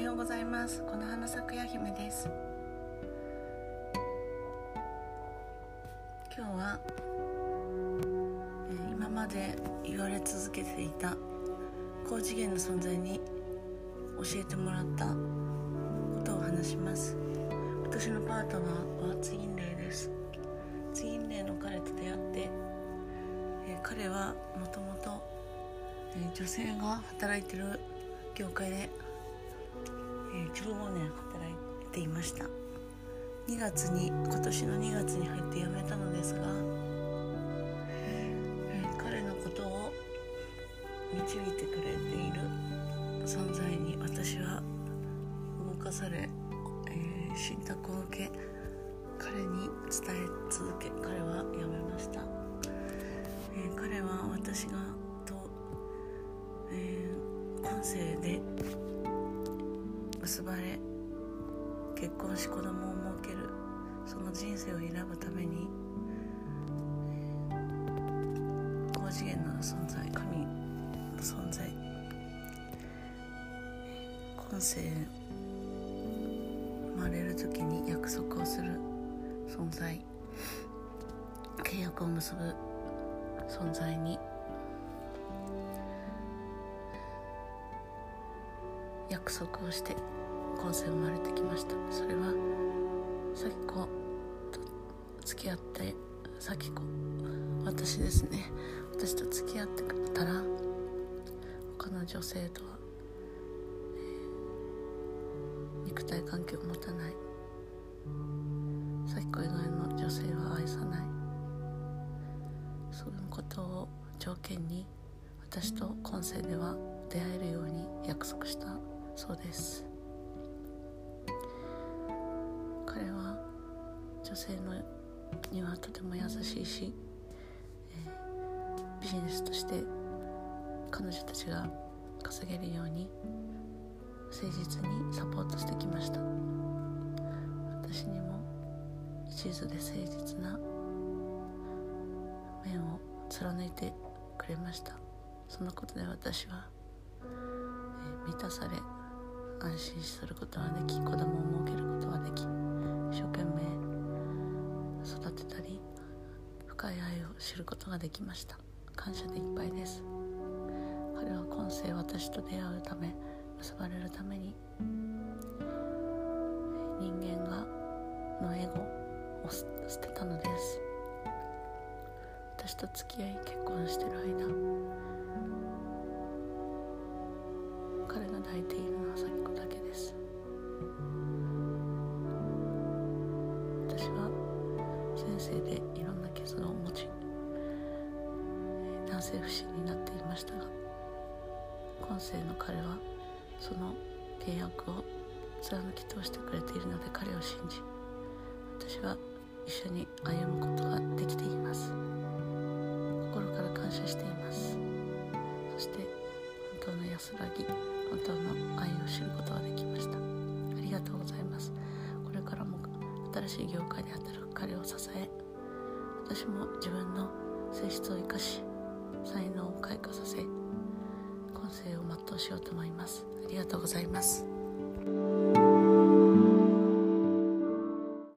ようございます。この花咲くや姫です。今日は、え今まで言われ続けていた高次元の存在に教えてもらったことを話します。私のパートナーはツインレイです。ツインレイの彼と出会って、え彼はもともとえ女性が働いてる業界で、えー15年働いていました。2月に今年の2月に入って辞めたのですが、え彼のことを導いてくれている存在に私は動かされ、え信託を受け彼に伝え続け彼は辞めました、え彼は私がとえー今世で結ばれ結婚し子供を設けるその人生を選ぶために、高次元の存在神の存在今世生まれる時に約束をする存在契約を結ぶ存在に約束をして今世生まれてきました。それは咲子と付き合って咲子私ですね。私と付き合ってくれたら他の女性とは、えー肉体関係を持たない。咲子以外の女性は愛さない。そのことを条件に私と今世では出会えるように約束した。そうです。彼は女性のにはとても優しいし、えービジネスとして彼女たちが稼げるように誠実にサポートしてきました。私にも一途で誠実な面を貫いてくれました。そのことで私は、えー満たされ安心することができ子供を設けることができ一生懸命育てたり深い愛を知ることができました。感謝でいっぱいです。彼は今世私と出会うため結ばれるために人間がのエゴを捨捨てたのです。私と付き合い結婚してる間彼が抱いているでいろんな傷を持ち男性不信になっていましたが今世の彼はその契約を貫き通してくれているので彼を信じ私は一緒に歩むことができています。心から感謝しています。そして本当の安らぎ本当の愛を知ることができました。ありがとうございます。新しい業界で働く彼を支え私も自分の性質を生かし才能を開花させ今世を全うしようと思います。ありがとうございます。